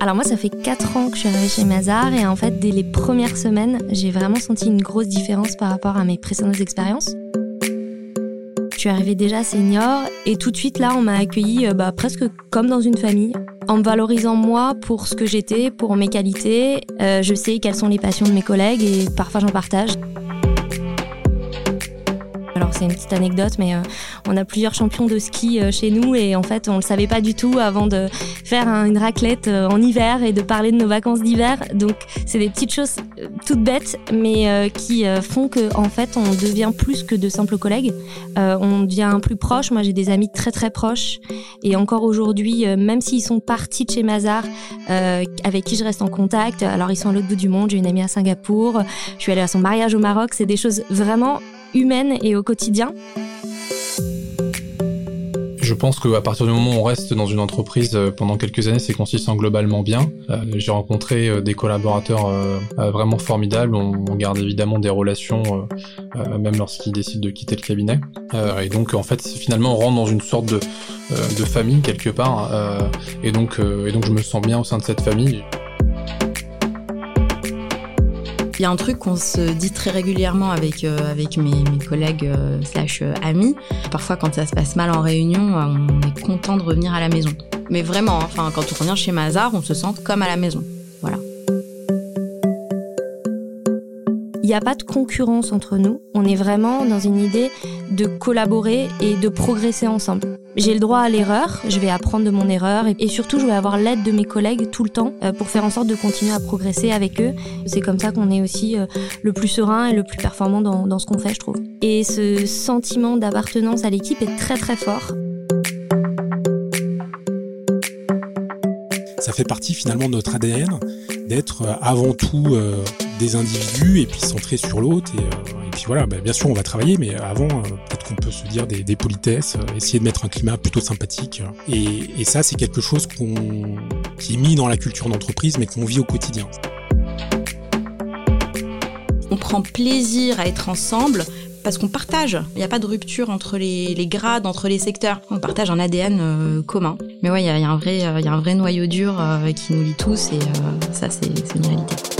Alors moi, ça fait 4 ans que je suis arrivée chez Mazar et en fait, dès les premières semaines, j'ai vraiment senti une grosse différence par rapport à mes précédentes expériences. Je suis arrivée déjà senior et tout de suite là, on m'a accueilli euh, bah, presque comme dans une famille. En me valorisant moi pour ce que j'étais, pour mes qualités, euh, je sais quelles sont les passions de mes collègues et parfois j'en partage. C'est une petite anecdote, mais euh, on a plusieurs champions de ski euh, chez nous et en fait on le savait pas du tout avant de faire un- une raclette euh, en hiver et de parler de nos vacances d'hiver. Donc c'est des petites choses toutes bêtes, mais qui font que en fait on devient plus que de simples collègues. On devient plus proche. Moi j'ai des amis très très proches et encore aujourd'hui, même s'ils sont partis de chez Mazar, avec qui je reste en contact. Alors ils sont à l'autre bout du monde. J'ai une amie à Singapour. Je suis allée à son mariage au Maroc. C'est des choses vraiment humaines et au quotidien. Je pense qu'à partir du moment où on reste dans une entreprise euh, pendant quelques années, c'est qu'on s'y sent globalement bien. Euh, J'ai rencontré euh, des collaborateurs vraiment formidables. On, garde évidemment des relations, même lorsqu'ils décident de quitter le cabinet. Et donc, en fait, finalement, on rentre dans une sorte de, de famille quelque part. et donc, et donc, je me sens bien au sein de cette famille. Il y a un truc qu'on se dit très régulièrement avec, euh, mes, collègues euh, slash euh, amis. Parfois, quand ça se passe mal en réunion, on est content de revenir à la maison. Mais vraiment, hein, enfin, quand on revient chez Mazar, on se sent comme à la maison. Voilà. Il n'y a pas de concurrence entre nous. On est vraiment dans une idée de collaborer et de progresser ensemble. J'ai le droit à l'erreur, je vais apprendre de mon erreur et, surtout je vais avoir l'aide de mes collègues tout le temps euh, pour faire en sorte de continuer à progresser avec eux. C'est comme ça qu'on est aussi euh, le plus serein et le plus performant dans, ce qu'on fait, je trouve. Et ce sentiment d'appartenance à l'équipe est très très fort. Ça fait partie finalement de notre ADN d'être euh, avant tout des individus et puis centré sur l'autre. Puis voilà, bah, bien sûr on va travailler, mais avant euh, peut-être qu'on peut se dire des, politesses, euh, essayer de mettre un climat plutôt sympathique. Et, ça c'est quelque chose qui est mis dans la culture d'entreprise, mais qu'on vit au quotidien. On prend plaisir à être ensemble parce qu'on partage. Il n'y a pas de rupture entre les, grades, entre les secteurs. On partage un ADN euh, commun. Mais ouais, il y y a un vrai, noyau dur qui nous lie tous et ça, c'est une réalité.